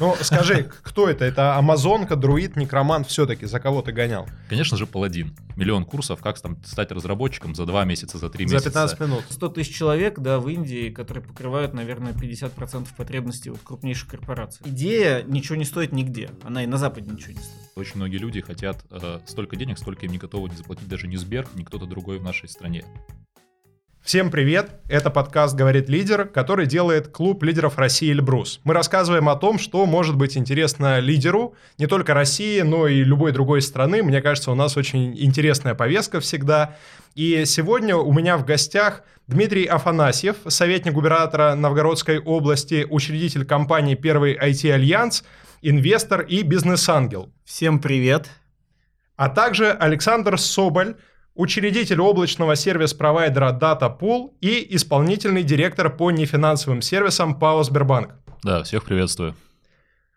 Ну, скажи, кто это? Это Амазонка, друид, некромант, все-таки за кого ты гонял? Конечно же, паладин. Миллион курсов, как там стать разработчиком за два месяца, за три месяца. За 15 минут. 100 тысяч человек, да, в Индии, которые покрывают, наверное, 50% потребностей вот крупнейших корпораций. Идея ничего не стоит нигде. Она и на Западе ничего не стоит. Очень многие люди хотят э, столько денег, столько им не готовы не заплатить даже не Сбер, ни кто-то другой в нашей стране. Всем привет! Это подкаст «Говорит лидер», который делает клуб лидеров России «Эльбрус». Мы рассказываем о том, что может быть интересно лидеру не только России, но и любой другой страны. Мне кажется, у нас очень интересная повестка всегда. И сегодня у меня в гостях Дмитрий Афанасьев, советник губернатора Новгородской области, учредитель компании «Первый IT-альянс», инвестор и бизнес-ангел. Всем привет! А также Александр Соболь, учредитель облачного сервис-провайдера DataPool и исполнительный директор по нефинансовым сервисам ПАО «Сбербанк». Да, всех приветствую.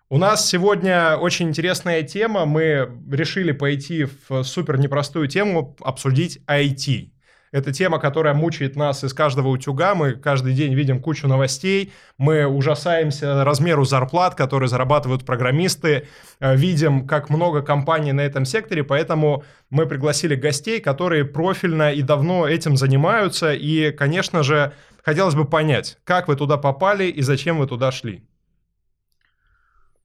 У нас сегодня очень интересная тема. Мы решили пойти в супер непростую тему, обсудить IT. Это тема, которая мучает нас из каждого утюга. Мы каждый день видим кучу новостей. Мы ужасаемся размеру зарплат, которые зарабатывают программисты. Э, видим, как много компаний на этом секторе. Поэтому мы пригласили гостей, которые профильно и давно этим занимаются. И, конечно же, хотелось бы понять, как вы туда попали и зачем вы туда шли.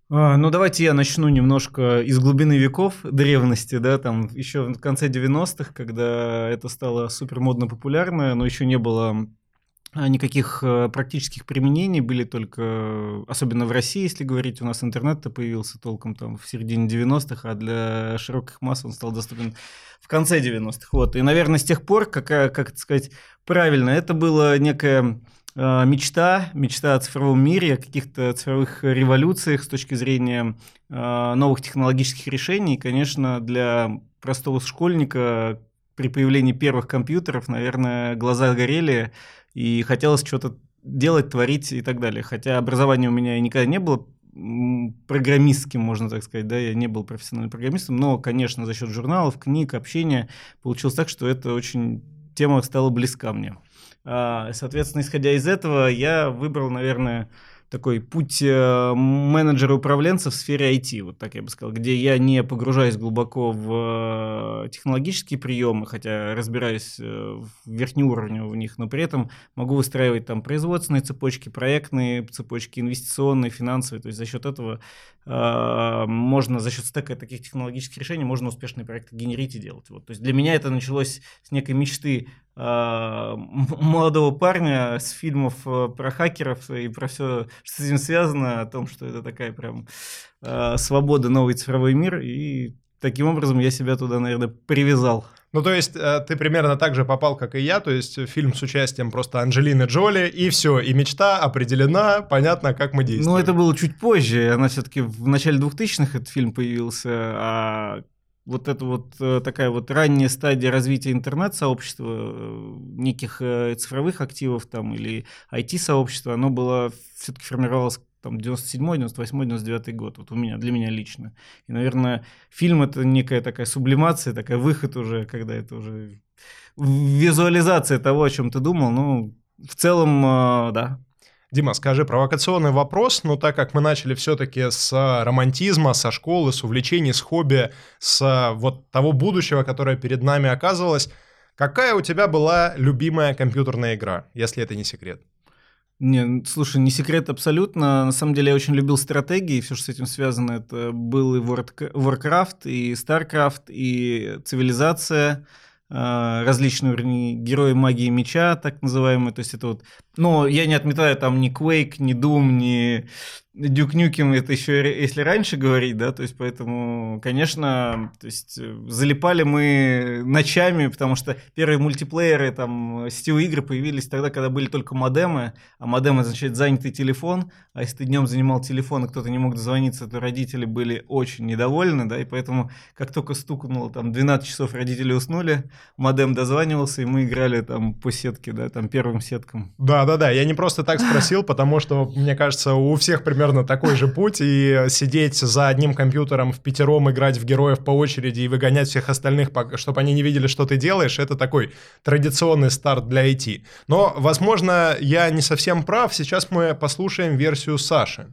А, ну, давайте я начну немножко из глубины веков древности, да, там еще в конце 90-х, когда это стало супер модно популярно, но еще не было а, никаких э, практических применений, были только, особенно в России, если говорить, у нас интернет-то появился толком там в середине 90-х, а для широких масс он стал доступен в конце 90-х. Вот. И, наверное, с тех пор, какая, как это сказать правильно, это было некое Э, мечта, мечта о цифровом мире, о каких-то цифровых революциях с точки зрения э, новых технологических решений. Конечно, для простого школьника при появлении первых компьютеров, наверное, глаза горели, и хотелось что-то делать, творить и так далее. Хотя образования у меня никогда не было программистским, можно так сказать, да, я не был профессиональным программистом, но, конечно, за счет журналов, книг, общения получилось так, что это очень тема стала близка мне. А, соответственно, исходя из этого, я выбрал, наверное, такой путь э, менеджера-управленца в сфере IT, вот так я бы сказал, где я не погружаюсь глубоко в э, технологические приемы, хотя разбираюсь э, в верхнеуровневых в них, но при этом могу выстраивать там производственные цепочки, проектные цепочки, инвестиционные, финансовые, то есть за счет этого можно, за счет стека таких технологических решений можно успешные проекты генерить и делать. Вот. То есть для меня это началось с некой мечты молодого парня с фильмов про хакеров и про все что с этим связано, о том, что это такая прям э, свобода, новый цифровой мир, и таким образом я себя туда, наверное, привязал. Ну, то есть э, ты примерно так же попал, как и я, то есть фильм с участием просто Анджелины Джоли, и все, и мечта определена, понятно, как мы действуем. Ну, это было чуть позже, она все-таки в начале 2000-х этот фильм появился, а вот это вот э, такая вот ранняя стадия развития интернет-сообщества, э, неких э, цифровых активов там или IT-сообщества, оно было все-таки формировалось там 97 98 99 год, вот у меня, для меня лично. И, наверное, фильм это некая такая сублимация, такая выход уже, когда это уже визуализация того, о чем ты думал, ну, в целом, да, Дима, скажи, провокационный вопрос, но так как мы начали все-таки с романтизма, со школы, с увлечений, с хобби, с вот того будущего, которое перед нами оказывалось, какая у тебя была любимая компьютерная игра, если это не секрет? Не, слушай, не секрет абсолютно. На самом деле я очень любил стратегии, все, что с этим связано. Это был и Warcraft, и StarCraft, и цивилизация а, различные вернее, герои магии меча, так называемые. То есть это вот... Но я не отметаю там ни Quake, ни Doom, ни Дюк Нюкем это еще если раньше говорить, да, то есть поэтому, конечно, то есть э, залипали мы ночами, потому что первые мультиплееры, там, сетевые игры появились тогда, когда были только модемы, а модем означает занятый телефон, а если ты днем занимал телефон, и кто-то не мог дозвониться, то родители были очень недовольны, да, и поэтому, как только стукнуло, там, 12 часов родители уснули, модем дозванивался, и мы играли там по сетке, да, там, первым сеткам. Да-да-да, я не просто так спросил, потому что, мне кажется, у всех примерно примерно такой же путь, и сидеть за одним компьютером в пятером, играть в героев по очереди и выгонять всех остальных, чтобы они не видели, что ты делаешь, это такой традиционный старт для IT. Но, возможно, я не совсем прав, сейчас мы послушаем версию Саши.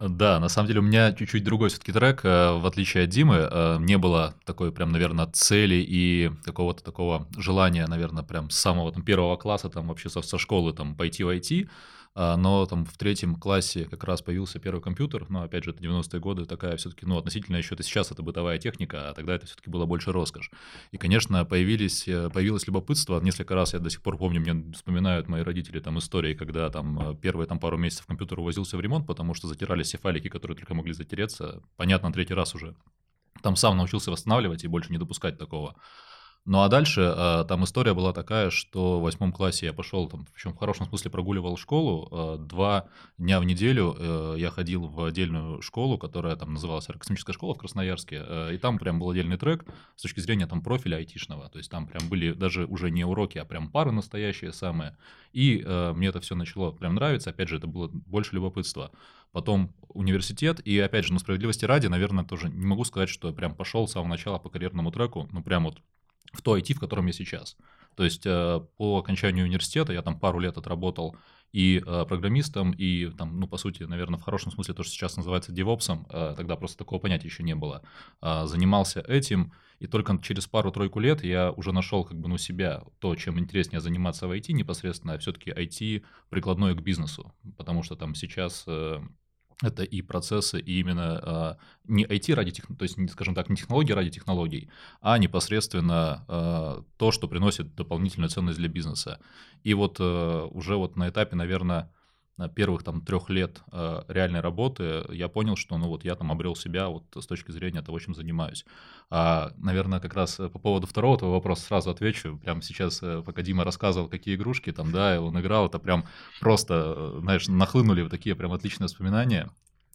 Да, на самом деле у меня чуть-чуть другой все-таки трек, э, в отличие от Димы, э, не было такой прям, наверное, цели и какого-то такого желания, наверное, прям с самого там первого класса, там вообще со, со школы там пойти в IT, но там в третьем классе как раз появился первый компьютер, но опять же это 90-е годы, такая все-таки, ну относительно еще это сейчас это бытовая техника, а тогда это все-таки было больше роскошь. И, конечно, появились, э, появилось любопытство, несколько раз я до сих пор помню, мне вспоминают мои родители там истории, когда там э, первые там пару месяцев компьютер увозился в ремонт, потому что затирались все файлики, которые только могли затереться, понятно, третий раз уже там сам научился восстанавливать и больше не допускать такого. Ну а дальше э, там история была такая, что в восьмом классе я пошел, там, причем в хорошем смысле прогуливал школу. Э, два дня в неделю э, я ходил в отдельную школу, которая там называлась Аэрокосмическая школа в Красноярске. И там прям был отдельный трек с точки зрения там профиля айтишного. То есть там прям были даже уже не уроки, а прям пары настоящие самые. И мне это все начало прям нравиться. Опять же, это было больше любопытства потом университет, и опять же, ну, справедливости ради, наверное, тоже не могу сказать, что я прям пошел с самого начала по карьерному треку, ну, прям вот в то IT, в котором я сейчас. То есть э, по окончанию университета я там пару лет отработал и э, программистом, и там, ну, по сути, наверное, в хорошем смысле то, что сейчас называется девопсом, э, тогда просто такого понятия еще не было. Занимался этим, и только через пару-тройку лет я уже нашел как бы, ну, себя, то, чем интереснее заниматься в IT непосредственно, а все-таки IT прикладное к бизнесу, потому что там сейчас это и процессы, и именно э, не IT ради технологий, то есть, скажем так, не технологии ради технологий, а непосредственно э, то, что приносит дополнительную ценность для бизнеса. И вот э, уже вот на этапе, наверное, первых там трех лет э, реальной работы я понял, что ну вот я там обрел себя вот с точки зрения того, чем занимаюсь. А, наверное, как раз по поводу второго твоего вопроса сразу отвечу. Прямо сейчас, э, пока Дима рассказывал, какие игрушки там, да, он играл, это прям просто, э, знаешь, нахлынули вот такие прям отличные воспоминания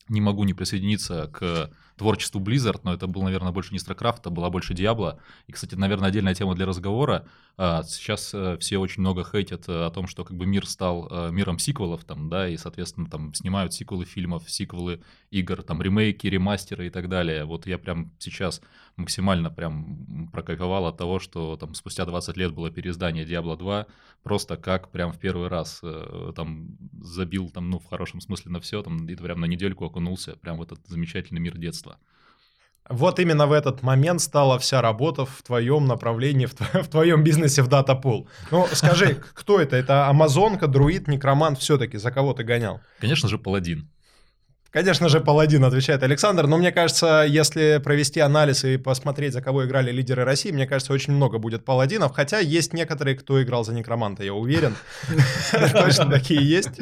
не могу не присоединиться к творчеству Blizzard, но это был, наверное, больше не StarCraft, это была больше Diablo. И, кстати, наверное, отдельная тема для разговора. А, сейчас э, все очень много хейтят э, о том, что как бы мир стал э, миром сиквелов, там, да, и, соответственно, там снимают сиквелы фильмов, сиквелы игр, там, ремейки, ремастеры и так далее. Вот я прям сейчас максимально прям прокайфовал от того, что там спустя 20 лет было переиздание Diablo 2, просто как прям в первый раз там забил там, ну, в хорошем смысле на все, там, и прям на недельку окунулся прям в этот замечательный мир детства. Вот именно в этот момент стала вся работа в твоем направлении, в, тво- в твоем бизнесе в датапул. Ну, скажи, кто это? Это Амазонка, Друид, Некромант все-таки? За кого ты гонял? Конечно же, Паладин. Конечно же, Паладин, отвечает Александр. Но мне кажется, если провести анализ и посмотреть, за кого играли лидеры России, мне кажется, очень много будет Паладинов. Хотя есть некоторые, кто играл за Некроманта, я уверен. Точно такие есть.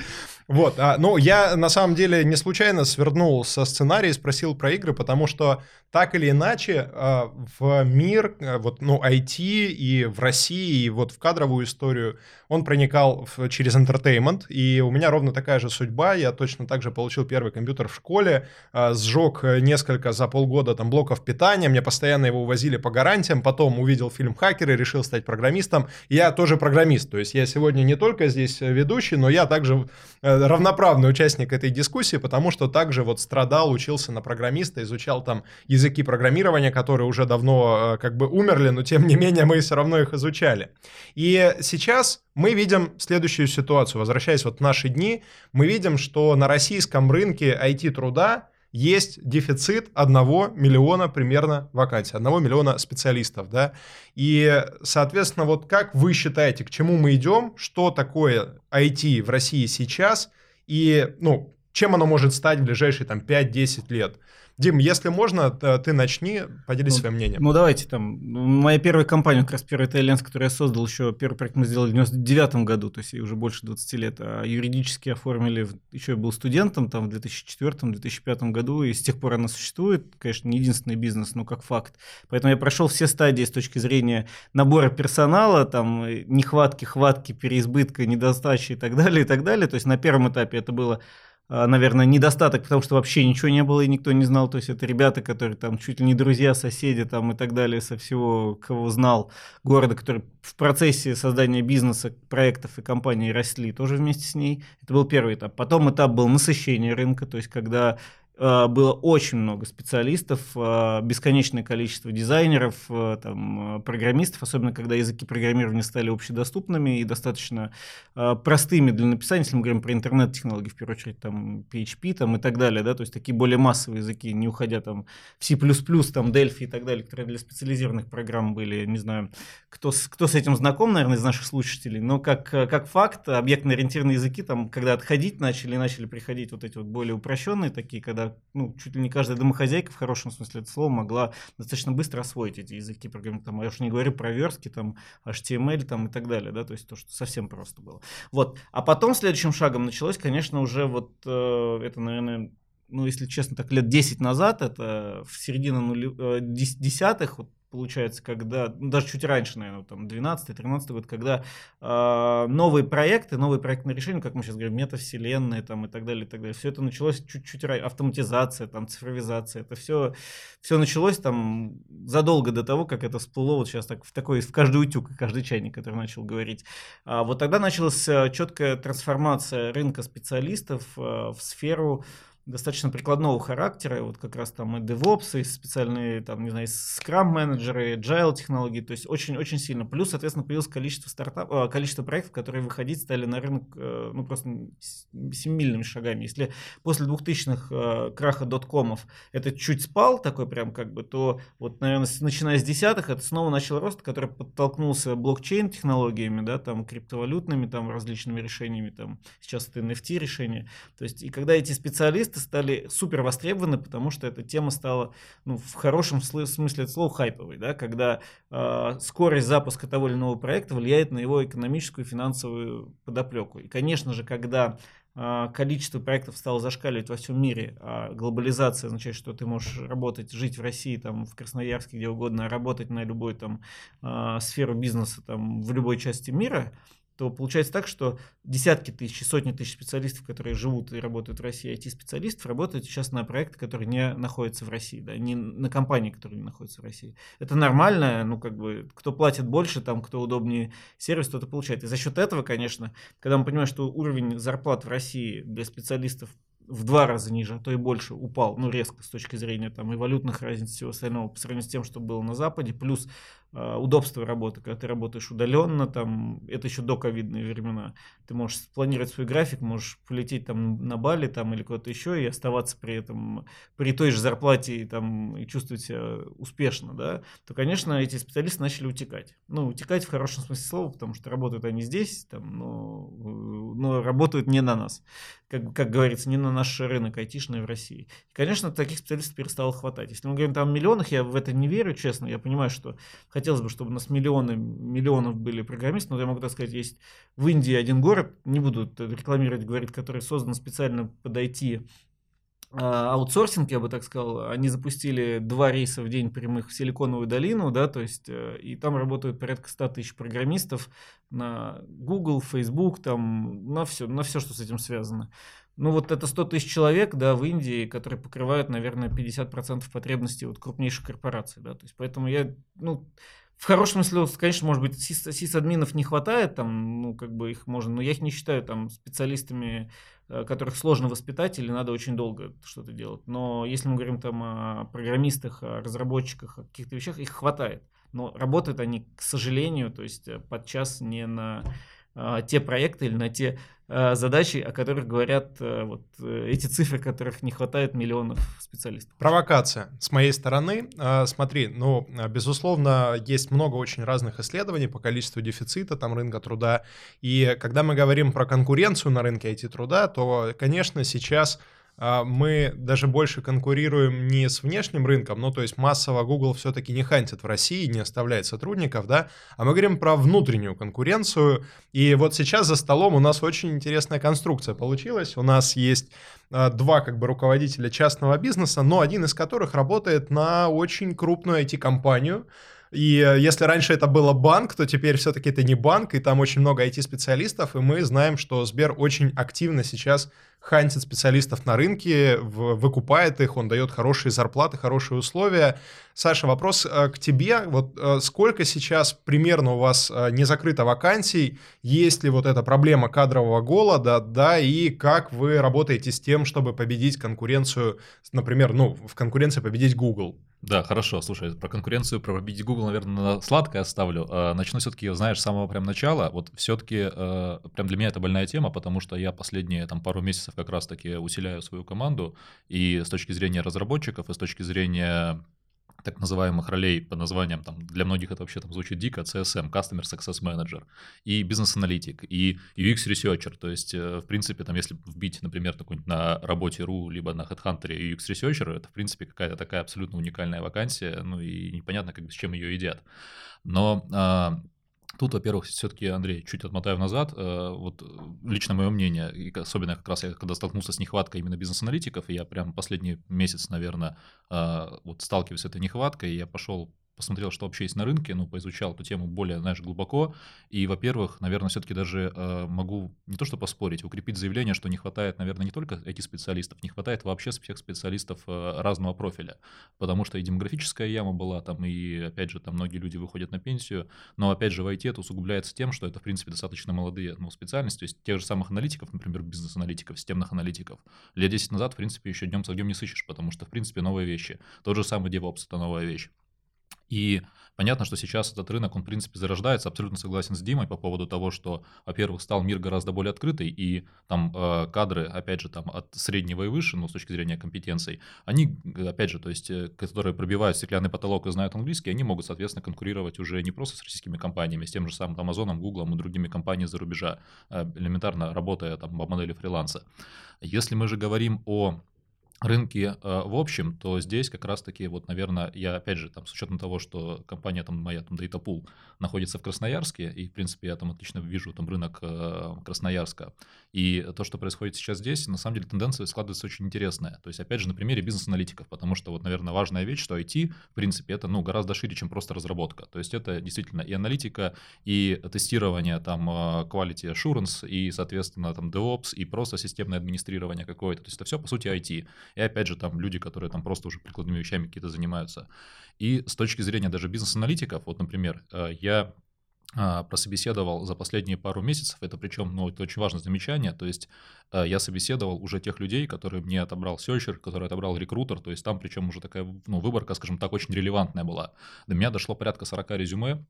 Вот, а, ну, я на самом деле не случайно свернул со сценария и спросил про игры, потому что так или иначе а, в мир, а, вот, ну, IT и в России, и вот в кадровую историю он проникал в, через entertainment, и у меня ровно такая же судьба, я точно так же получил первый компьютер в школе, а, сжег несколько за полгода там блоков питания, мне постоянно его увозили по гарантиям, потом увидел фильм «Хакеры», решил стать программистом, я тоже программист, то есть я сегодня не только здесь ведущий, но я также э, равноправный участник этой дискуссии, потому что также вот страдал, учился на программиста, изучал там языки программирования, которые уже давно э, как бы умерли, но тем не менее мы все равно их изучали. И сейчас мы видим следующую ситуацию. Возвращаясь вот в наши дни, мы видим, что на российском рынке IT-труда есть дефицит одного миллиона примерно вакансий, одного миллиона специалистов, да, и, соответственно, вот как вы считаете, к чему мы идем, что такое IT в России сейчас, и, ну, чем оно может стать в ближайшие там 5-10 лет? Дим, если можно, ты начни, поделись ну, своим мнением. Ну, давайте там. Моя первая компания, как раз первый Тайлендс, который я создал, еще первый проект мы сделали в 99 году, то есть уже больше 20 лет, а юридически оформили, еще я был студентом там в 2004-2005 году, и с тех пор она существует, конечно, не единственный бизнес, но как факт. Поэтому я прошел все стадии с точки зрения набора персонала, там, нехватки, хватки, переизбытка, недостачи и так далее, и так далее. То есть на первом этапе это было наверное, недостаток, потому что вообще ничего не было и никто не знал. То есть это ребята, которые там чуть ли не друзья, соседи там и так далее со всего, кого знал города, которые в процессе создания бизнеса, проектов и компаний росли тоже вместе с ней. Это был первый этап. Потом этап был насыщение рынка, то есть когда было очень много специалистов, э, бесконечное количество дизайнеров, э, там, программистов, особенно когда языки программирования стали общедоступными и достаточно простыми для написания, если мы говорим про интернет-технологии, в первую очередь, там, PHP там, и так далее, да, то есть такие более массовые языки, не уходя там в C++, там, Delphi и так далее, которые для специализированных программ были, не знаю, кто, кто с этим знаком, наверное, из наших слушателей, но как, как факт, объектно-ориентированные языки, там, когда отходить начали, начали приходить вот эти вот более упрощенные такие, когда ну, чуть ли не каждая домохозяйка в хорошем смысле этого слова могла достаточно быстро освоить эти языки программирования. Там, я уж не говорю про верстки, там, HTML там, и так далее, да, то есть то, что совсем просто было. Вот. А потом следующим шагом началось, конечно, уже вот э, это, наверное, ну, если честно, так лет 10 назад, это в середине нули, э, десятых, вот получается, когда, ну, даже чуть раньше, наверное, там, 12-13 год, когда э, новые проекты, новые проектные решения, как мы сейчас говорим, метавселенные там, и так далее, и так далее, все это началось чуть-чуть раньше, автоматизация, там, цифровизация, это все, все началось там задолго до того, как это всплыло вот сейчас так, в такой, в каждый утюг, каждый чайник, который начал говорить. А вот тогда началась э, четкая трансформация рынка специалистов э, в сферу достаточно прикладного характера, вот как раз там и DevOps, и специальные, там, не знаю, Scrum менеджеры, Agile технологии, то есть очень-очень сильно. Плюс, соответственно, появилось количество стартап, э, количество проектов, которые выходить стали на рынок, э, ну, просто семимильными шагами. Если после 2000-х э, краха доткомов это чуть спал, такой прям как бы, то вот, наверное, начиная с десятых, это снова начал рост, который подтолкнулся блокчейн технологиями, да, там, криптовалютными, там, различными решениями, там, сейчас это NFT решения. То есть, и когда эти специалисты стали супер востребованы, потому что эта тема стала, ну, в хорошем смысле слова, хайповой, да, когда э, скорость запуска того или иного проекта влияет на его экономическую и финансовую подоплеку. И, конечно же, когда э, количество проектов стало зашкаливать во всем мире, а глобализация означает, что ты можешь работать, жить в России, там, в Красноярске, где угодно, работать на любой там э, сферу бизнеса, там, в любой части мира, то получается так, что десятки тысяч, сотни тысяч специалистов, которые живут и работают в России, IT-специалистов, работают сейчас на проекты, которые не находятся в России, да, не на компании, которые не находятся в России. Это нормально, ну, как бы, кто платит больше, там, кто удобнее сервис, тот и получает. И за счет этого, конечно, когда мы понимаем, что уровень зарплат в России для специалистов в два раза ниже, а то и больше упал, ну, резко с точки зрения там и валютных разниц, всего остального, по сравнению с тем, что было на Западе, плюс э, удобство работы, когда ты работаешь удаленно, там, это еще до ковидные времена, ты можешь спланировать свой график, можешь полететь там на Бали там или куда-то еще и оставаться при этом, при той же зарплате и, там, и чувствовать себя успешно, да, то, конечно, эти специалисты начали утекать. Ну, утекать в хорошем смысле слова, потому что работают они здесь, там, но, но работают не на нас, как, как говорится, не на наш рынок айтишный в России. И, конечно, таких специалистов перестало хватать. Если мы говорим там о миллионах, я в это не верю, честно. Я понимаю, что хотелось бы, чтобы у нас миллионы миллионов были программисты, но я могу так сказать, есть в Индии один город, не буду рекламировать, говорит, который создан специально под IT а, аутсорсинг, я бы так сказал, они запустили два рейса в день прямых в Силиконовую долину, да, то есть, э, и там работают порядка 100 тысяч программистов на Google, Facebook, там, на все, на все, что с этим связано. Ну вот это 100 тысяч человек, да, в Индии, которые покрывают, наверное, 50% потребностей вот крупнейших корпораций, да, то есть поэтому я, ну, в хорошем смысле, конечно, может быть, сис-админов не хватает, там, ну, как бы их можно, но я их не считаю там специалистами, э, которых сложно воспитать или надо очень долго что-то делать. Но если мы говорим там о программистах, о разработчиках, о каких-то вещах, их хватает. Но работают они, к сожалению, то есть э, подчас не на те проекты или на те а, задачи, о которых говорят а, вот э, эти цифры, которых не хватает миллионов специалистов. Провокация с моей стороны. Смотри, ну, безусловно, есть много очень разных исследований по количеству дефицита там рынка труда. И когда мы говорим про конкуренцию на рынке IT-труда, то, конечно, сейчас а, мы даже больше конкурируем не с внешним рынком, ну, то есть массово Google все-таки не хантит в России, не оставляет сотрудников, да, а мы говорим про внутреннюю конкуренцию, и вот сейчас за столом у нас очень интересная конструкция получилась, у нас есть а, два как бы руководителя частного бизнеса, но один из которых работает на очень крупную IT-компанию, И э, если раньше это было банк, то теперь все-таки это не банк, и там очень много IT-специалистов, и мы знаем, что Сбер очень активно сейчас хантит специалистов на рынке, выкупает их, он дает хорошие зарплаты, хорошие условия. Саша, вопрос э, к тебе. Вот э, сколько сейчас примерно у вас не закрыто вакансий? Есть ли вот эта проблема кадрового голода, да, и как вы работаете с тем, чтобы победить конкуренцию, например, ну, в конкуренции победить Google? Да, хорошо. Слушай, про конкуренцию, про победить Google, наверное, на сладкое оставлю. А, начну все-таки, знаешь, с самого прям начала. Вот все-таки э, прям для меня это больная тема, потому что я последние там пару месяцев как раз-таки усиляю свою команду и с точки зрения разработчиков, и с точки зрения так называемых ролей по названиям, там, для многих это вообще там звучит дико, CSM, Customer Success Manager, и бизнес-аналитик, и UX-researcher, то есть, э, в принципе, там, если вбить, например, на работе.ру, либо на HeadHunter UX-researcher, это, в принципе, какая-то такая абсолютно уникальная вакансия, ну и непонятно, как с чем ее едят. Но а, Тут, во-первых, все-таки, Андрей, чуть отмотаю назад, э, вот лично мое мнение, и особенно как раз я когда столкнулся с нехваткой именно бизнес-аналитиков, я прям последний месяц, наверное, э, вот сталкиваюсь с этой нехваткой, я пошел посмотрел, что вообще есть на рынке, ну, поизучал эту тему более, знаешь, глубоко. И, во-первых, наверное, все-таки даже э, могу не то что поспорить, укрепить заявление, что не хватает, наверное, не только этих специалистов, не хватает вообще всех специалистов э, разного профиля. Потому что и демографическая яма была там, и, опять же, там многие люди выходят на пенсию. Но, опять же, в IT это усугубляется тем, что это, в принципе, достаточно молодые ну, специальности. То есть тех же самых аналитиков, например, бизнес-аналитиков, системных аналитиков, лет 10 назад, в принципе, еще днем с огнем не сыщешь, потому что, в принципе, новые вещи. Тот же самый DevOps — это новая вещь. И понятно, что сейчас этот рынок, он, в принципе, зарождается. Абсолютно согласен с Димой по поводу того, что, во-первых, стал мир гораздо более открытый, и там э, кадры, опять же, там от среднего и выше, ну, с точки зрения компетенций, они, опять же, то есть, э, которые пробивают стеклянный потолок и знают английский, они могут, соответственно, конкурировать уже не просто с российскими компаниями, с тем же самым Амазоном, Гуглом и другими компаниями за рубежа, э, элементарно работая там по модели фриланса. Если мы же говорим о рынке э, в общем, то здесь как раз-таки, вот, наверное, я, опять же, там, с учетом того, что компания там моя, там, Datapool, находится в Красноярске, и, в принципе, я там отлично вижу там рынок э, Красноярска, и то, что происходит сейчас здесь, на самом деле тенденция складывается очень интересная. То есть, опять же, на примере бизнес-аналитиков, потому что, вот, наверное, важная вещь, что IT, в принципе, это, ну, гораздо шире, чем просто разработка. То есть, это действительно и аналитика, и тестирование, там, э, quality assurance, и, соответственно, там, DevOps, и просто системное администрирование какое-то. То есть, это все, по сути, IT. И опять же, там люди, которые там просто уже прикладными вещами какие-то занимаются. И с точки зрения даже бизнес-аналитиков, вот, например, э, я а, прособеседовал за последние пару месяцев, это причем, ну, это очень важное замечание, то есть э, я собеседовал уже тех людей, которые мне отобрал серчер, который отобрал рекрутер, то есть там причем уже такая, ну, выборка, скажем так, очень релевантная была. До меня дошло порядка 40 резюме,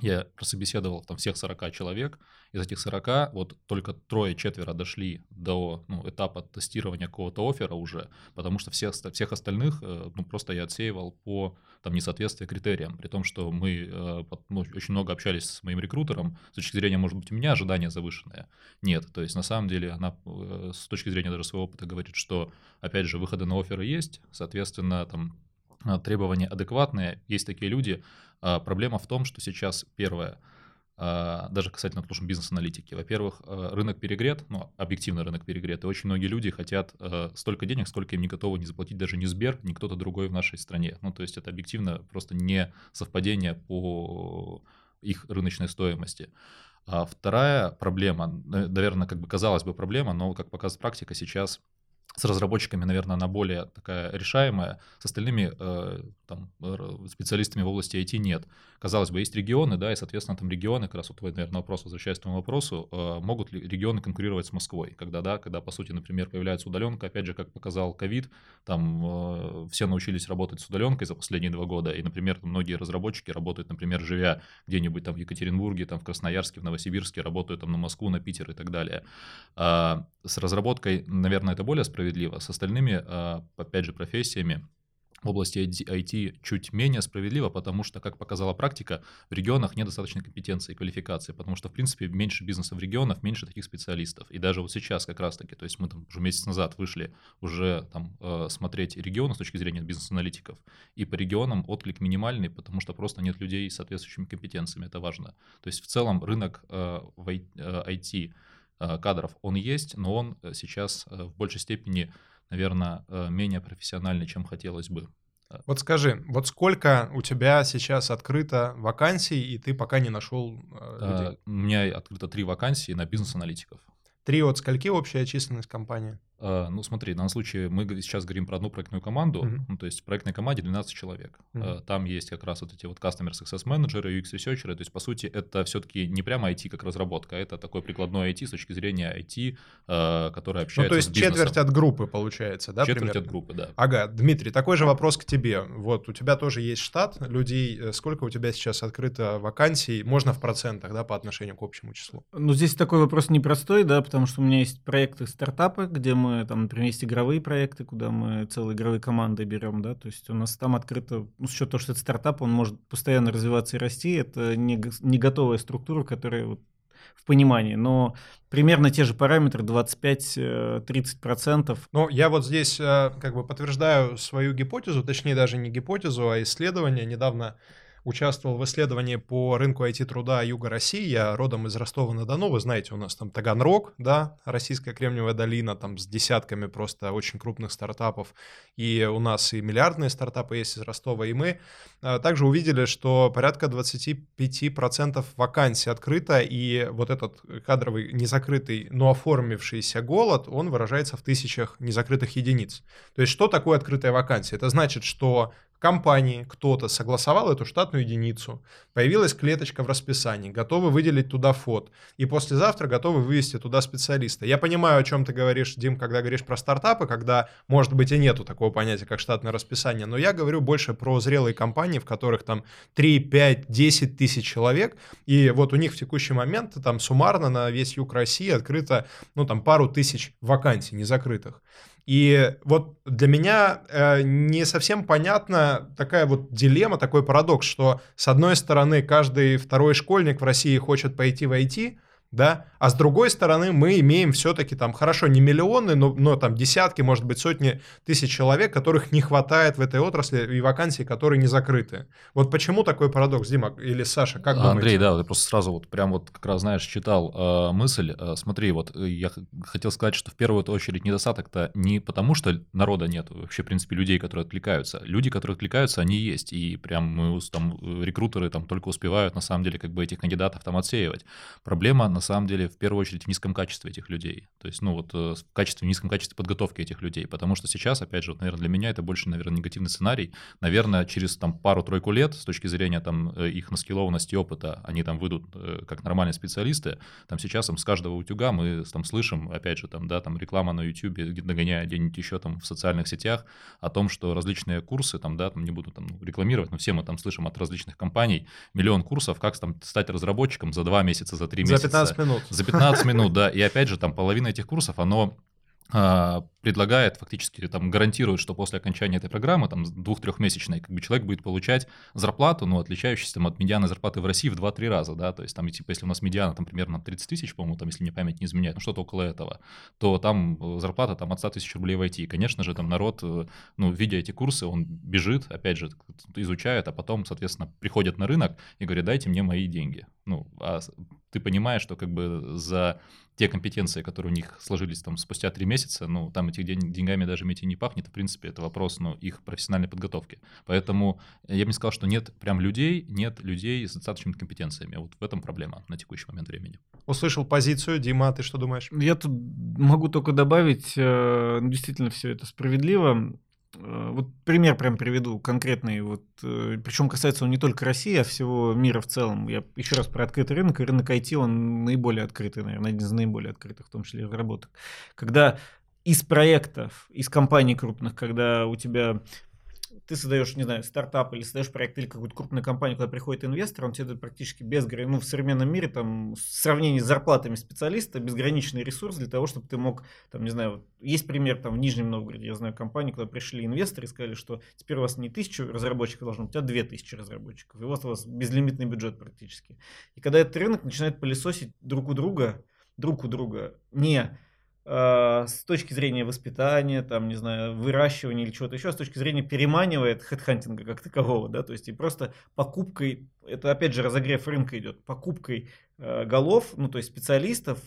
я прособеседовал там всех 40 человек, из этих 40 вот только трое-четверо дошли до ну, этапа тестирования какого-то оффера уже, потому что всех, всех остальных э, ну, просто я отсеивал по там, несоответствию критериям, при том, что мы э, ну, очень много общались с моим рекрутером, с точки зрения, может быть, у меня ожидания завышенные. Нет, то есть на самом деле она э, с точки зрения даже своего опыта говорит, что, опять же, выходы на оферы есть, соответственно, там требования адекватные, есть такие люди, проблема в том, что сейчас первое, а, даже касательно, допустим, бизнес-аналитики. Во-первых, а, рынок перегрет, ну, объективно рынок перегрет, и очень многие люди хотят столько денег, сколько им не готовы не заплатить даже не Сбер, ни кто-то другой в нашей стране. Ну, то есть это объективно просто не совпадение по их рыночной стоимости. А вторая проблема, наверное, как бы казалось бы проблема, но, как показывает практика, сейчас с разработчиками, наверное, она более такая решаемая, с остальными э, там, специалистами в области IT нет. Казалось бы, есть регионы, да, и, соответственно, там регионы, как раз вот твой, наверное, вопрос, возвращаясь к твоему вопросу, э, могут ли регионы конкурировать с Москвой, когда, да, когда, по сути, например, появляется удаленка, опять же, как показал ковид, там э, все научились работать с удаленкой за последние два года, и, например, многие разработчики работают, например, живя где-нибудь там в Екатеринбурге, там в Красноярске, в Новосибирске, работают там на Москву, на Питер и так далее. А с разработкой, наверное, это более справедливо. С остальными, а, опять же, профессиями в области IT чуть менее справедливо, потому что, как показала практика, в регионах недостаточно компетенции и квалификации, потому что, в принципе, меньше бизнеса в регионах, меньше таких специалистов. И даже вот сейчас как раз-таки, то есть мы там уже месяц назад вышли уже там э, смотреть регионы с точки зрения бизнес-аналитиков, и по регионам отклик минимальный, потому что просто нет людей с соответствующими компетенциями, это важно. То есть в целом рынок э, в IT кадров он есть, но он э, сейчас э, в большей степени, наверное, менее профессиональный, чем хотелось бы. Вот скажи, вот сколько у тебя сейчас открыто вакансий, и ты пока не нашел э, людей? У меня открыто три вакансии на бизнес-аналитиков. Три от скольки общая численность компании? Uh, ну, смотри, в данном случае мы сейчас говорим про одну проектную команду, uh-huh. ну, то есть в проектной команде 12 человек. Uh, там есть как раз вот эти вот Customer Success Manager, UX Researcher, то есть, по сути, это все-таки не прямо IT как разработка, это такой прикладной IT с точки зрения IT, uh, который общается Ну, то есть четверть от группы получается, да? Четверть примерно? от группы, да. Ага, Дмитрий, такой же вопрос к тебе. Вот, у тебя тоже есть штат людей. Э, Сколько у тебя сейчас открыто вакансий? Можно в процентах, да, по отношению к общему числу? Ну, здесь такой вопрос непростой, да, потому что у меня есть проекты стартапы, где мы, там, например, есть игровые проекты, куда мы целые игровые команды берем, да, то есть у нас там открыто, ну, с учетом того, что это стартап, он может постоянно развиваться и расти, это не, не готовая структура, которая вот в понимании, но примерно те же параметры 25-30%. Ну, я вот здесь э, как бы подтверждаю свою гипотезу, точнее даже не гипотезу, а исследование. Недавно участвовал в исследовании по рынку IT-труда Юга России. Я родом из Ростова-на-Дону. Вы знаете, у нас там Таганрог, да, российская Кремниевая долина, там с десятками просто очень крупных стартапов. И у нас и миллиардные стартапы есть из Ростова. И мы э, также увидели, что порядка 25% вакансий открыто, и вот этот кадровый незакрытый, но оформившийся голод, он выражается в тысячах незакрытых единиц. То есть что такое открытая вакансия? Это значит, что компании кто-то согласовал эту штатную единицу, появилась клеточка в расписании, готовы выделить туда фот, и послезавтра готовы вывести туда специалиста. Я понимаю, о чем ты говоришь, Дим, когда говоришь про стартапы, когда, может быть, и нету такого понятия, как штатное расписание, но я говорю больше про зрелые компании, в которых там 3, 5, 10 тысяч человек, и вот у них в текущий момент там суммарно на весь юг России открыто, ну, там, пару тысяч вакансий незакрытых. И вот для меня э, не совсем понятна такая вот дилемма, такой парадокс, что с одной стороны каждый второй школьник в России хочет пойти в IT, да, а с другой стороны мы имеем все-таки там, хорошо, не миллионы, но, но там десятки, может быть, сотни тысяч человек, которых не хватает в этой отрасли и вакансий, которые не закрыты. Вот почему такой парадокс, Дима или Саша, как думаете? Андрей, да, я просто сразу вот прям вот как раз, знаешь, читал э, мысль, э, смотри, вот э, я хотел сказать, что в первую очередь недостаток-то не потому, что народа нет, вообще, в принципе, людей, которые откликаются. Люди, которые откликаются, они есть, и прям мы, там, э, рекрутеры там только успевают, на самом деле, как бы этих кандидатов там отсеивать. Проблема, на самом деле, в первую очередь в низком качестве этих людей. То есть, ну вот э, в качестве, в низком качестве подготовки этих людей. Потому что сейчас, опять же, вот, наверное, для меня это больше, наверное, негативный сценарий. Наверное, через там пару-тройку лет, с точки зрения там э, их наскиллованности и опыта, они там выйдут э, как нормальные специалисты. Там сейчас там, с каждого утюга мы там слышим, опять же, там, да, там реклама на YouTube, нагоняя где-нибудь еще там в социальных сетях о том, что различные курсы, там, да, там не буду там рекламировать, но все мы там слышим от различных компаний миллион курсов, как там стать разработчиком за два месяца, за три За месяца. 15 минут. За 15 минут, да. И опять же, там половина этих курсов, оно а, предлагает, фактически там гарантирует, что после окончания этой программы, там двух-трехмесячной, как бы человек будет получать зарплату, ну, отличающуюся там, от медианы зарплаты в России в 2-3 раза, да, то есть там, типа, если у нас медиана там примерно 30 тысяч, по-моему, там, если мне память не изменяет, ну, что-то около этого, то там э, зарплата там от 100 тысяч рублей в IT. И, конечно же, там народ, э, ну, видя эти курсы, он бежит, опять же, изучает, а потом, соответственно, приходит на рынок и говорит, дайте мне мои деньги. Ну, а ты понимаешь, что как бы за те компетенции, которые у них сложились там спустя три месяца, ну, там этих день- деньгами даже идти не пахнет, в принципе, это вопрос, ну, их профессиональной подготовки. Поэтому я бы не сказал, что нет прям людей, нет людей с достаточными компетенциями. Вот в этом проблема на текущий момент времени. Услышал позицию, Дима, а ты что думаешь? Я тут могу только добавить, э, действительно все это справедливо. Э, Вот пример прям приведу конкретный. Вот, причем касается он не только России, а всего мира в целом. Я еще раз про открытый рынок. И рынок IT, он наиболее открытый, наверное, один из наиболее открытых, в том числе разработок. Когда из проектов, из компаний крупных, когда у тебя ты создаешь, не знаю, стартап или создаешь проект или какую-то крупную компанию, куда приходит инвестор, он тебе практически безграничный, ну, в современном мире, там, в сравнении с зарплатами специалиста, безграничный ресурс для того, чтобы ты мог, там, не знаю, вот, есть пример, там, в Нижнем Новгороде, я знаю компанию, куда пришли инвесторы и сказали, что теперь у вас не тысячу разработчиков должно быть, а две тысячи разработчиков, и вот у вас безлимитный бюджет практически. И когда этот рынок начинает пылесосить друг у друга, друг у друга, не с точки зрения воспитания, там, не знаю, выращивания или чего-то еще, а с точки зрения переманивает хедхантинга как такового, да, то есть и просто покупкой, это опять же разогрев рынка идет, покупкой э, голов, ну, то есть специалистов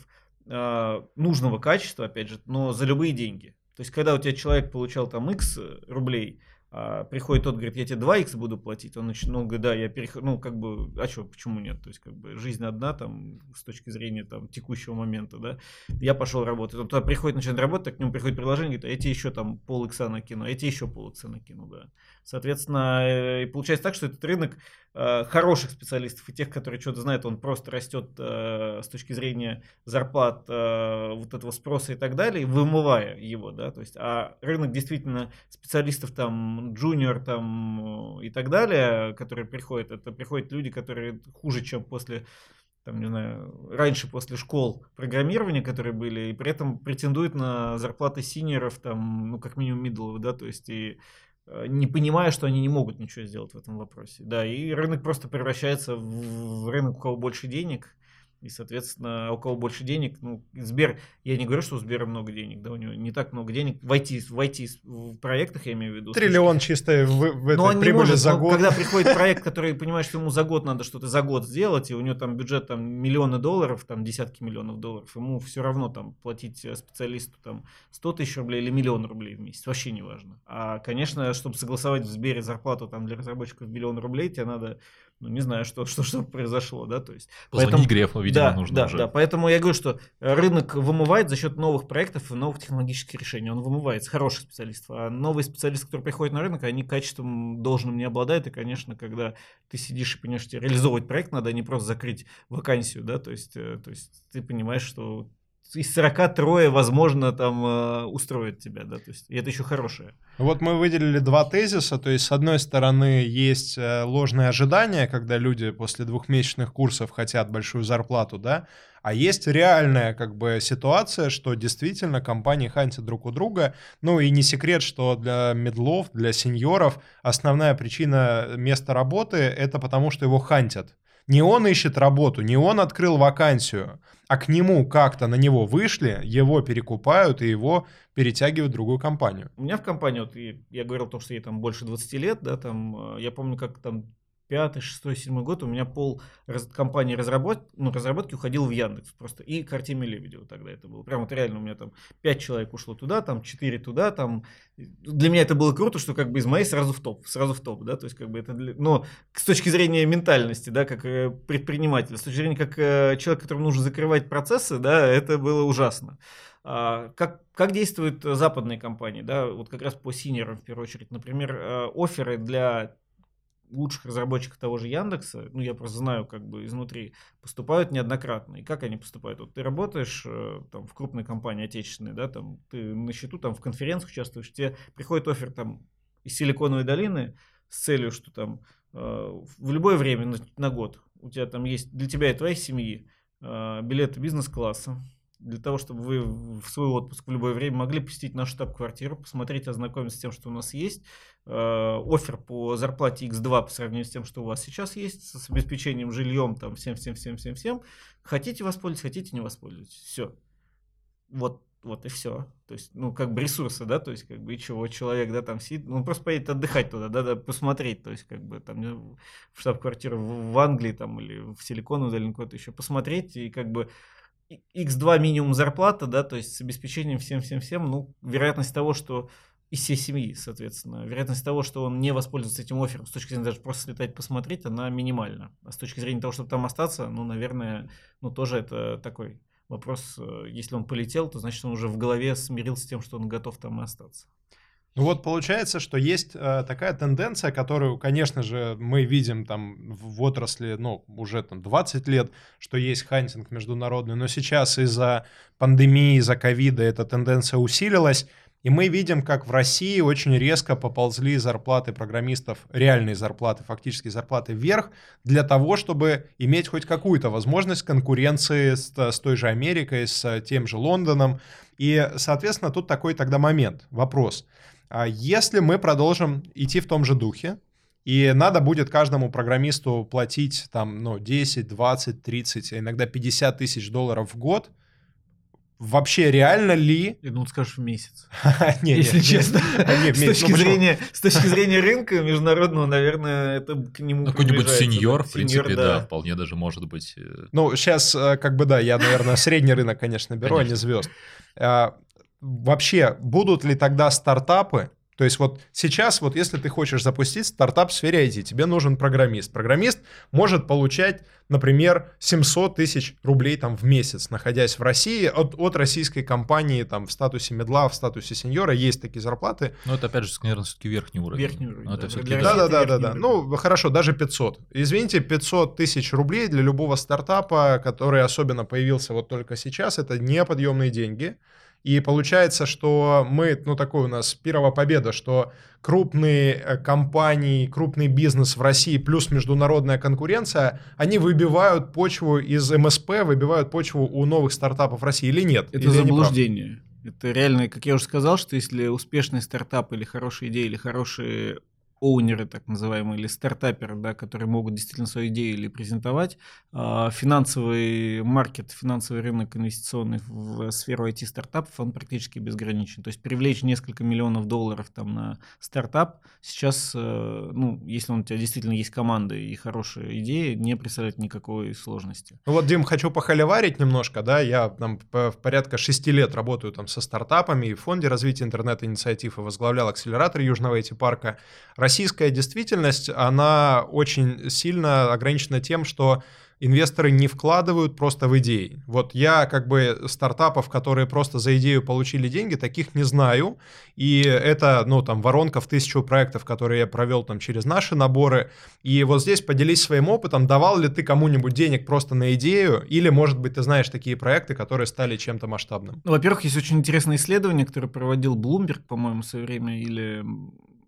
э, нужного качества, опять же, но за любые деньги. То есть когда у тебя человек получал там X рублей, А приходит тот, говорит, я тебе 2х буду платить, он начинает, ну, говорит, да, я перехожу, ну, как бы, а что, почему нет? То есть, как бы, жизнь одна, там, с точки зрения, там, текущего момента, да, я пошел работать, он туда приходит, начинает работать, к нему приходит приложение, говорит, а я тебе еще там пол икса накину, а я тебе еще пол икса накину, да. Соответственно, э, и получается так, что этот рынок э, хороших специалистов и тех, которые что-то знают, он просто растет э, с точки зрения зарплат, вот этого спроса и так далее, вымывая его, да, то есть, а рынок действительно специалистов там, джуниор там и так далее, которые приходят, это приходят люди, которые хуже, чем после там, не знаю, раньше после школ программирования, которые были, и при этом претендуют на зарплаты синеров, там, ну, как минимум мидлов, да, то есть, и не понимая, что они не могут ничего сделать в этом вопросе. Да, и рынок просто превращается в рынок, у кого больше денег, и, соответственно, у кого больше денег, ну, Сбер, я не говорю, что у Сбера много денег, да, у него не так много денег. В IT, в IT в проектах, я имею в виду. Триллион чисто в, в этой но прибыли может, за год. Когда приходит проект, который понимаешь, что ему за год надо что-то за год сделать, и у него там бюджет там миллионы долларов, там десятки миллионов долларов, ему все равно там платить э, специалисту там 100 тысяч рублей или миллион рублей в месяц, вообще не важно. А, конечно, чтобы согласовать в Сбере зарплату там для разработчиков миллион рублей, тебе надо ну, не знаю, что, что, что произошло, да, то есть. Позвонить поэтому, Грефу, видимо, да, нужно да, уже. Да, поэтому я говорю, что рынок вымывает за счет новых проектов и новых технологических решений. Он вымывает с хороших специалистов. А новые специалисты, которые приходят на рынок, они качеством должным не обладают. И, конечно, когда ты сидишь и понимаешь, что реализовывать проект надо, а не просто закрыть вакансию, да, то есть, э, то есть ты понимаешь, что из 43 возможно там э, устроит тебя, да, то есть и это еще хорошее. Вот мы выделили два тезиса, то есть с одной стороны есть э, ложные ожидания, когда люди после двухмесячных курсов хотят большую зарплату, да, а есть реальная как бы ситуация, что действительно компании хантят друг у друга, ну и не секрет, что для медлов, для сеньоров основная причина места работы это потому, что его хантят. Не он ищет работу, не он открыл вакансию, а к нему как-то на него вышли, его перекупают и его перетягивают в другую компанию. У меня в компании, вот я говорил то, что ей там больше 20 лет, да, там, э, я помню, как там пятый, шестой, седьмой год у меня пол раз, компании разработ, ну, разработки уходил в Яндекс просто. И к Артемию Лебедеву тогда это было. Прям вот реально у меня там пять человек ушло туда, там четыре туда, там. Для меня это было круто, что как бы из моей сразу в топ, сразу в топ, да, то есть как бы это для... Но с точки зрения ментальности, да, как э, предпринимателя, с точки зрения как э, человек, которому нужно закрывать процессы, да, это было ужасно. А, как, как действуют западные компании, да, вот как раз по синерам в первую очередь, например, э, оферы для лучших разработчиков того же Яндекса, ну я просто знаю как бы изнутри, поступают неоднократно. И как они поступают? Вот ты работаешь э, там в крупной компании отечественной, да, там ты на счету там в конференциях участвуешь, тебе приходит офер там из Силиконовой долины с целью, что там э, в любое время на, на год у тебя там есть для тебя и твоей семьи э, билеты бизнес-класса, для того, чтобы вы в свой отпуск в любое время могли посетить нашу штаб-квартиру, посмотреть, ознакомиться с тем, что у нас есть. Э, офер по зарплате X2 по сравнению с тем, что у вас сейчас есть, с обеспечением жильем, там, всем-всем-всем-всем-всем. Хотите воспользоваться, хотите не воспользоваться. Все. Вот вот и все. То есть, ну, как бы ресурсы, да, то есть, как бы, и чего человек, да, там сидит, ну, он просто поедет отдыхать туда, да, да, посмотреть, то есть, как бы, там, в штаб-квартиру в, в Англии, там, или в Силиконовую долину куда-то еще посмотреть, и, как бы, x2 минимум зарплата, да, то есть с обеспечением всем-всем-всем, ну, вероятность того, что из всей семьи, соответственно, вероятность того, что он не воспользуется этим оффером, с точки зрения даже просто слетать посмотреть, она минимальна. А с точки зрения того, чтобы там остаться, ну, наверное, ну, тоже это такой вопрос, э, если он полетел, то значит, он уже в голове смирился с тем, что он готов там и остаться. Ну вот получается, что есть э, такая тенденция, которую, конечно же, мы видим там в, отрасли, ну, уже там 20 лет, что есть хантинг международный, но сейчас из-за пандемии, из-за ковида эта тенденция усилилась, и мы видим, как в России очень резко поползли зарплаты программистов, реальные зарплаты, фактически зарплаты вверх, для того, чтобы иметь хоть какую-то возможность конкуренции с, с той же Америкой, с тем же Лондоном. И, соответственно, тут такой тогда момент, вопрос – если мы продолжим идти в том же духе, и надо будет каждому программисту платить там, ну, 10, 20, 30, а иногда 50 тысяч долларов в год, вообще реально ли... Ну, скажешь в месяц. Если честно. С точки ну, зрения с точки зрения рынка международного, наверное, это к нему ну, Какой-нибудь сеньор, в принципе, да, вполне даже может быть. Э, ну, сейчас, э, как бы, да, я, наверное, средний рынок, конечно, беру, а не звезд. Вообще, будут ли тогда стартапы То есть вот сейчас, вот если ты хочешь запустить стартап в сфере IT, тебе нужен программист. Программист может получать, например, 700 тысяч рублей там в месяц, находясь в России, от, от российской компании там в статусе медла, в статусе сеньора, есть такие зарплаты. Но это опять же, наверное, все-таки верхний уровень. Верхний уровень, Но это да. все-таки Для Да, да, да, да, да. уровень. Ну, хорошо, даже 500. Извините, 500 тысяч рублей для любого стартапа, который особенно появился вот только сейчас, это неподъемные деньги. И получается, что мы, ну, такой у нас первая победа, что крупные э, компании, крупный бизнес в России плюс международная конкуренция, они выбивают почву из МСП, выбивают почву у новых стартапов в России или нет? Это Или заблуждение. Это реально, как я уже сказал, что если успешный стартап или хорошая идея, или хорошие оунеры, так называемые, или стартаперы, да, которые могут действительно свою идею или презентовать, а, финансовый маркет, финансовый рынок инвестиционный в сферу IT-стартапов, он практически безграничен. То есть привлечь несколько миллионов долларов там на стартап сейчас, э, ну, если у тебя действительно есть команда и хорошая идея, не представляет никакой сложности. Ну вот, Дим, хочу похоливарить немножко, да, я там по- порядка шести лет работаю там со стартапами и в фонде развития интернет-инициатив и возглавлял акселератор Южного IT-парка. Российская действительность, она очень сильно ограничена тем, что инвесторы не вкладывают просто в идеи. Вот я как бы стартапов, которые просто за идею получили деньги, таких не знаю. И это, ну, там, воронка в тысячу проектов, которые я провел там через наши наборы. И вот здесь поделись своим опытом, давал ли ты кому-нибудь денег просто на идею, или, может быть, ты знаешь такие проекты, которые стали чем-то масштабным? Ну, во-первых, есть очень интересное исследование, которое проводил Bloomberg, по-моему, в свое время, или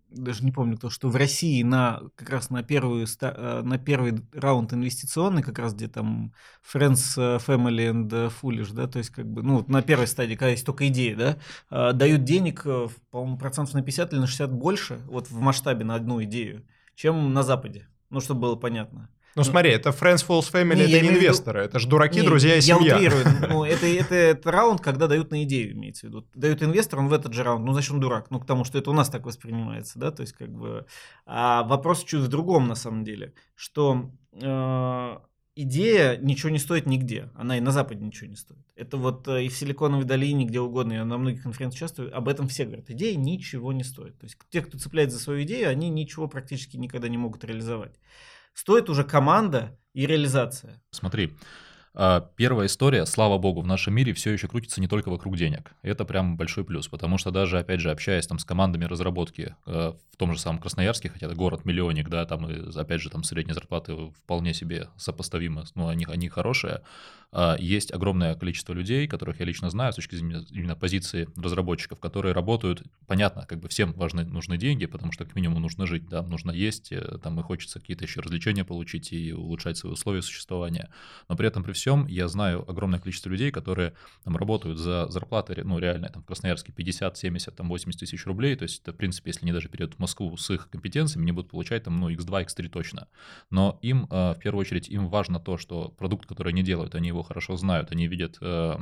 даже не помню кто, что в России на как раз на первую э, на первый раунд инвестиционный, как раз где там Friends, э, Family and Foolish, да, то есть как бы, ну, на первой стадии, когда есть только идея, да, э, дают денег, э, по-моему, процентов на 50 или на 60 больше, вот в масштабе на одну идею, чем на Западе, ну, чтобы было понятно. Ну, смотри, это Friends, Fools, Family, Не, я это не в виду- инвесторы, это же дураки, Не, друзья и я семья. утрирую. Ну, это, это, это раунд, когда дают на идею, имеется в виду. Дают инвестор, он в этот же раунд. Ну, значит, он дурак. Ну, потому что это у нас так воспринимается, да, то есть, как бы... А вопрос чуть в другом, на самом деле, что э, идея ничего не стоит нигде. Она и на Западе ничего не стоит. Это вот э, и в Силиконовой долине, где угодно, я на многих конференциях участвую, об этом все говорят. Идея ничего не стоит. То есть, те, кто цепляется за свою идею, они ничего практически никогда не могут реализовать. Стоит уже команда и реализация. Смотри, первая история, слава богу, в нашем мире все еще крутится не только вокруг денег. Это прям большой плюс, потому что даже, опять же, общаясь там с командами разработки э, в том же самом Красноярске, хотя это город-миллионник, да, там, опять же, там средние зарплаты вполне себе сопоставимы, ну, они, они хорошие, а, есть огромное количество людей, которых я лично знаю с точки зрения именно позиции разработчиков, которые работают, понятно, как бы всем важны, нужны деньги, потому что как минимум нужно жить, да, нужно есть, э, там и хочется какие-то еще развлечения получить и улучшать свои условия существования. Но при этом при всем я знаю огромное количество людей, которые там работают за зарплаты, ну реально там в Красноярске 50, 70, там 80 тысяч рублей, то есть это, в принципе, если они даже перейдут в Москву с их компетенциями, они будут получать там, ну, x2, x3 точно. Но им, э, в первую очередь, им важно то, что продукт, который они делают, они его хорошо знают, они видят э,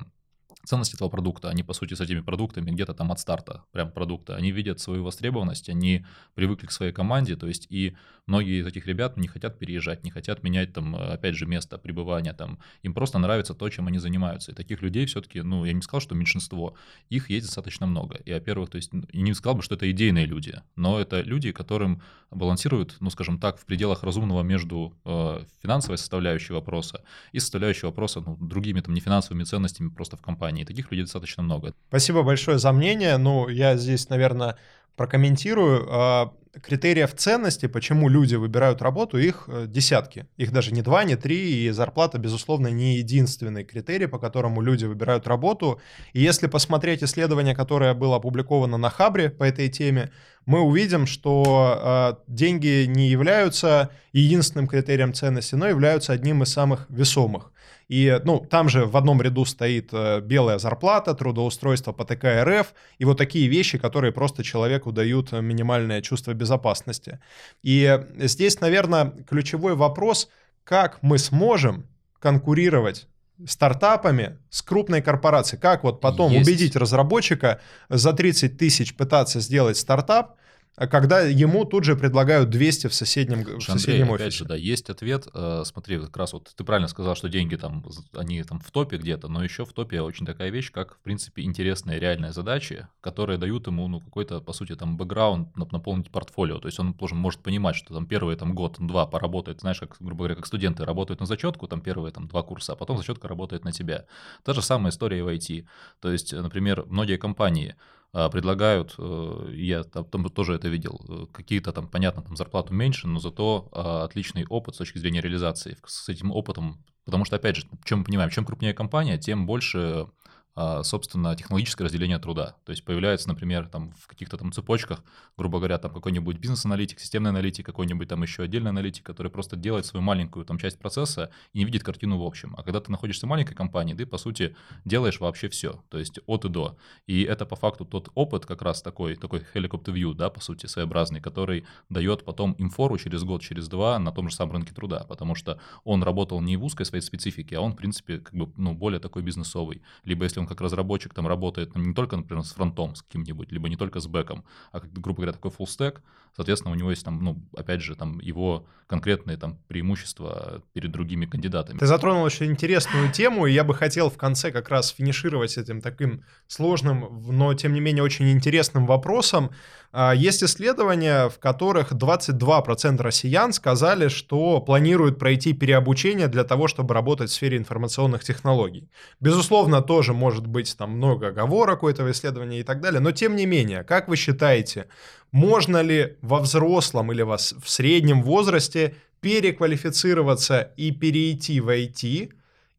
ценность этого продукта, они, по сути, с этими продуктами где-то там от старта прям продукта, они видят свою востребованность, они привыкли к своей команде, то есть и многие из этих ребят не хотят переезжать, не хотят менять там, э, опять же, место пребывания там, им просто нравится то, чем они занимаются, и таких людей все-таки, ну, я не сказал, что меньшинство, их есть достаточно много, и, во-первых, то есть, и не сказал бы, что это идейные люди, но это люди, которым балансируют, ну, скажем так, в пределах разумного между э, финансовой составляющей вопроса и составляющей вопроса, ну, другими там нефинансовыми ценностями просто в компании, и таких людей достаточно много. Спасибо большое за мнение. Ну, я здесь, наверное, прокомментирую. А, Критериев ценности, почему люди выбирают работу, их э, десятки. Их даже не два, не три, и зарплата, безусловно, не единственный критерий, по которому люди выбирают работу. И если посмотреть исследование, которое было опубликовано на Хабре по этой теме, мы увидим, что э, деньги не являются единственным критерием ценности, но являются одним из самых весомых. И, ну, там же в одном ряду стоит э, белая зарплата, трудоустройство по ТК РФ и вот такие вещи, которые просто человеку дают э, минимальное чувство безопасности. И здесь, наверное, ключевой вопрос, как мы сможем конкурировать стартапами с крупной корпорацией. Как вот потом Есть. убедить разработчика за 30 тысяч пытаться сделать стартап, а когда ему тут же предлагают 200 в соседнем, в Слушай, соседнем Андрей, офисе. опять же, да, есть ответ. Э, Смотри, как раз вот ты правильно сказал, что деньги там, они там в топе где-то, но еще в топе очень такая вещь, как, в принципе, интересные реальные задачи, которые дают ему, ну, какой-то, по сути, там, бэкграунд, нап- наполнить портфолио. То есть он должен, может понимать, что там первый там год-два поработает, знаешь, как, грубо говоря, как студенты работают на зачетку, там первые там два курса, а потом зачетка работает на тебя. Та же самая история и в IT. То есть, например, многие компании предлагают, э, я там, тоже это видел, э, какие-то там, понятно, там зарплату меньше, но зато а, отличный опыт с точки зрения реализации. С этим опытом, потому что, опять же, чем мы понимаем, чем крупнее компания, тем больше а, собственно, технологическое разделение труда. То есть появляется, например, там в каких-то там цепочках, грубо говоря, там какой-нибудь бизнес-аналитик, системный аналитик, какой-нибудь там еще отдельный аналитик, который просто делает свою маленькую там часть процесса и не видит картину в общем. А когда ты находишься в маленькой компании, ты, по сути, делаешь вообще все, то есть от и до. И это по факту тот опыт как раз такой, такой helicopter view, да, по сути, своеобразный, который дает потом инфору через год, через два на том же самом рынке труда, потому что он работал не в узкой своей специфике, а он, в принципе, как бы, ну, более такой бизнесовый. Либо если он как разработчик там работает не только, например, с фронтом, с каким-нибудь, либо не только с бэком, а, грубо говоря, такой full stack, соответственно, у него есть там, ну, опять же, там его конкретные там преимущества перед другими кандидатами. Ты затронул очень интересную тему, и я бы хотел в конце как раз финишировать этим таким сложным, но тем не менее очень интересным вопросом. А, Есть исследования, в которых 22% россиян сказали, что планируют пройти переобучение для того, чтобы работать в сфере информационных технологий. Безусловно, тоже может быть там много оговорок у этого исследования и так далее, но тем не менее, как вы считаете, можно ли во взрослом или в среднем возрасте переквалифицироваться и перейти в IT,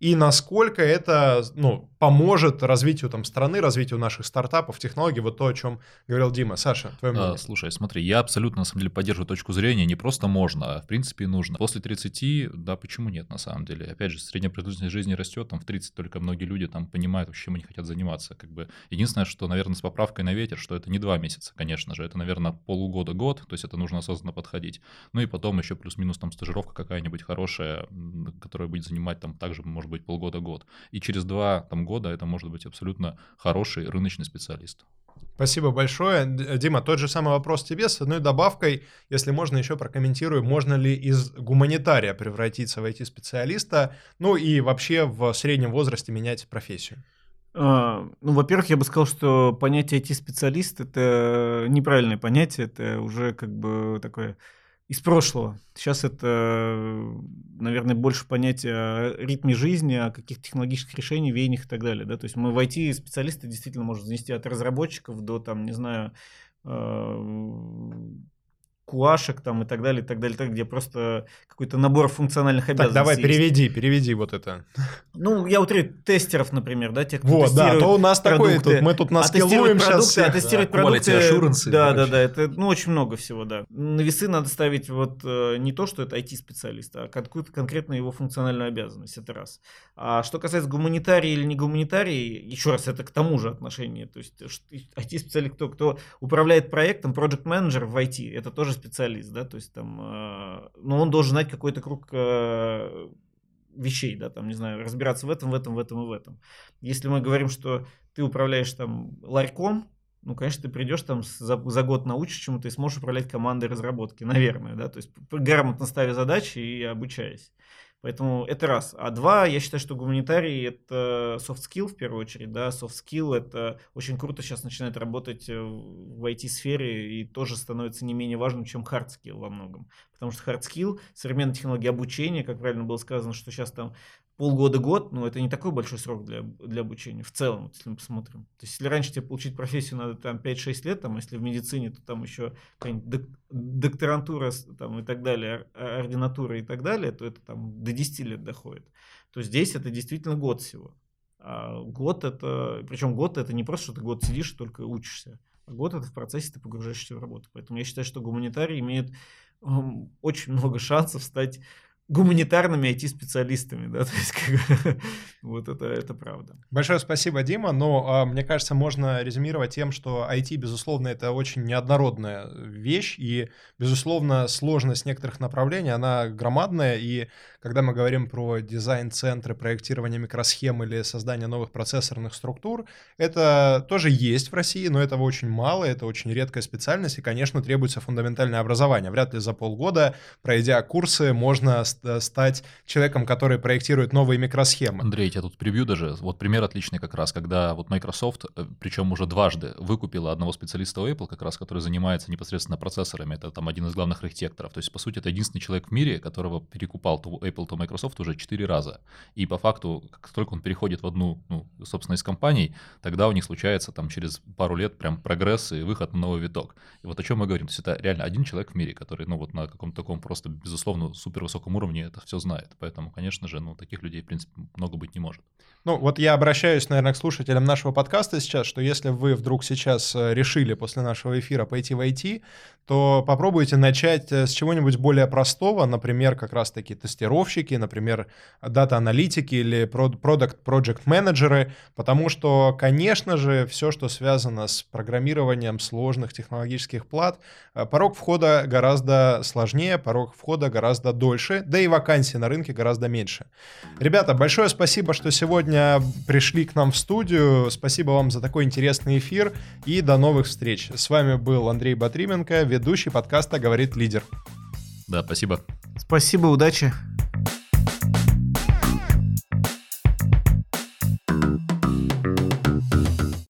и насколько это ну, поможет развитию там, страны, развитию наших стартапов, технологий, вот то, о чем говорил Дима. Саша, твое мнение? А, слушай, смотри, я абсолютно, на самом деле, поддерживаю точку зрения, не просто можно, а в принципе нужно. После 30, да, почему нет, на самом деле? Опять же, средняя продолжительность жизни растет, там в 30 только многие люди там понимают, чем они хотят заниматься. Как бы. Единственное, что, наверное, с поправкой на ветер, что это не два месяца, конечно же, это, наверное, полугода-год, то есть это нужно осознанно подходить. Ну и потом еще плюс-минус там стажировка какая-нибудь хорошая, которая будет занимать там также, может быть, полгода-год. И через два там года это может быть абсолютно хороший рыночный специалист. Спасибо большое. Дима, тот же самый вопрос тебе с одной добавкой. Если можно, еще прокомментирую, можно ли из гуманитария превратиться в IT-специалиста, ну и вообще в среднем возрасте менять профессию. А, Ну, во-первых, я бы сказал, что понятие IT-специалист это неправильное понятие, это уже как бы такое из прошлого. Сейчас это, наверное, больше понятие о ритме жизни, о каких технологических решениях, веяниях и так далее. Да? То есть мы в IT-специалисты действительно можем занести от разработчиков до, там, не знаю, э, куашек там и так далее, и так далее, так, где просто какой-то набор функциональных Так, обязанностей. давай, есть. переведи, переведи вот это. Ну, я утрирую тестеров, например, да, тех, кто Вот, да, а то у нас такой, продукты. тут мы тут А наскиллуем сейчас продукты, а всех. тестировать Да, продукты, assurance да, да, да, это ну очень много всего, да. На весы надо ставить вот э, не то, что это IT-специалист, а какую-то конкретную его функциональную обязанность, это раз. А что касается гуманитарии или не гуманитарии, еще раз, это к тому же отношение, то есть IT-специалист, кто, кто управляет проектом, project менеджер в IT, это тоже специалист, да, то есть там, э, но он должен знать какой-то круг э, вещей, да, там, не знаю, разбираться в этом, в этом, в этом и в этом. Если мы говорим, что ты управляешь там ларьком, ну, конечно, ты придешь там за, за год научишь чему-то и сможешь управлять командой разработки, наверное, да, то есть грамотно ставя задачи и обучаясь. Поэтому это раз. А два, я считаю, что гуманитарий это soft skill в первую очередь, да, soft skill это очень круто сейчас начинает работать э, в IT-сфере и тоже становится не менее важным, чем hard skill во многом. Потому что hard skill, современные технологии обучения, как правильно было сказано, что сейчас там полгода-год, ну, это не такой большой срок для, для обучения в целом, если мы посмотрим. То есть, если раньше тебе получить профессию надо там 5-6 лет, там, если в медицине, то там еще док- докторантура там, и так далее, ор- ординатура и так далее, то это там до 10 лет доходит. То здесь это действительно год всего. А год это, причем год это не просто, что ты год сидишь и только учишься, а год это в процессе ты погружаешься в работу. Поэтому я считаю, что гуманитарий имеет м, очень много шансов стать гуманитарными IT-специалистами, да, то есть как, вот это, это правда. Большое спасибо, Дима, но а, мне кажется, можно резюмировать тем, что IT, безусловно, это очень неоднородная вещь, и, безусловно, сложность некоторых направлений, она громадная, и когда мы говорим про дизайн-центры, проектирование микросхем или создание новых процессорных структур, это тоже есть в России, но этого очень мало, это очень редкая специальность, и, конечно, требуется фундаментальное образование. Вряд ли за полгода, пройдя курсы, можно стать человеком, который проектирует новые микросхемы. Андрей, я тут превью даже. Вот пример отличный как раз, когда вот Microsoft, э, причем уже дважды, выкупила одного специалиста у Apple, как раз, который занимается непосредственно процессорами. Это там один из главных архитекторов. То есть, по сути, это единственный человек в мире, которого перекупал Apple, то Microsoft уже четыре раза. И по факту, как только он переходит в одну, ну, собственно, из компаний, тогда у них случается там через пару лет прям прогресс и выход на новый виток. И вот о чем мы говорим. То есть это реально один человек в мире, который, ну, вот на каком-то таком просто, безусловно, супер высоком уровне это все знает. Поэтому, конечно же, ну, таких людей, в принципе, много быть не может. Ну, вот я обращаюсь, наверное, к слушателям нашего подкаста сейчас, что если вы вдруг сейчас э, решили после нашего эфира пойти в IT, то попробуйте начать э, с чего-нибудь более простого, например, как раз-таки тестировщики, например, дата-аналитики или продукт project менеджеры потому что, конечно же, все, что связано с программированием сложных технологических плат, э, порог входа гораздо сложнее, порог входа гораздо дольше, да и вакансий на рынке гораздо меньше. Ребята, большое спасибо, что сегодня пришли к нам в студию. Спасибо вам за такой интересный эфир и до новых встреч. С вами был Андрей Батрименко, ведущий подкаста «Говорит лидер». Да, спасибо. Спасибо, удачи.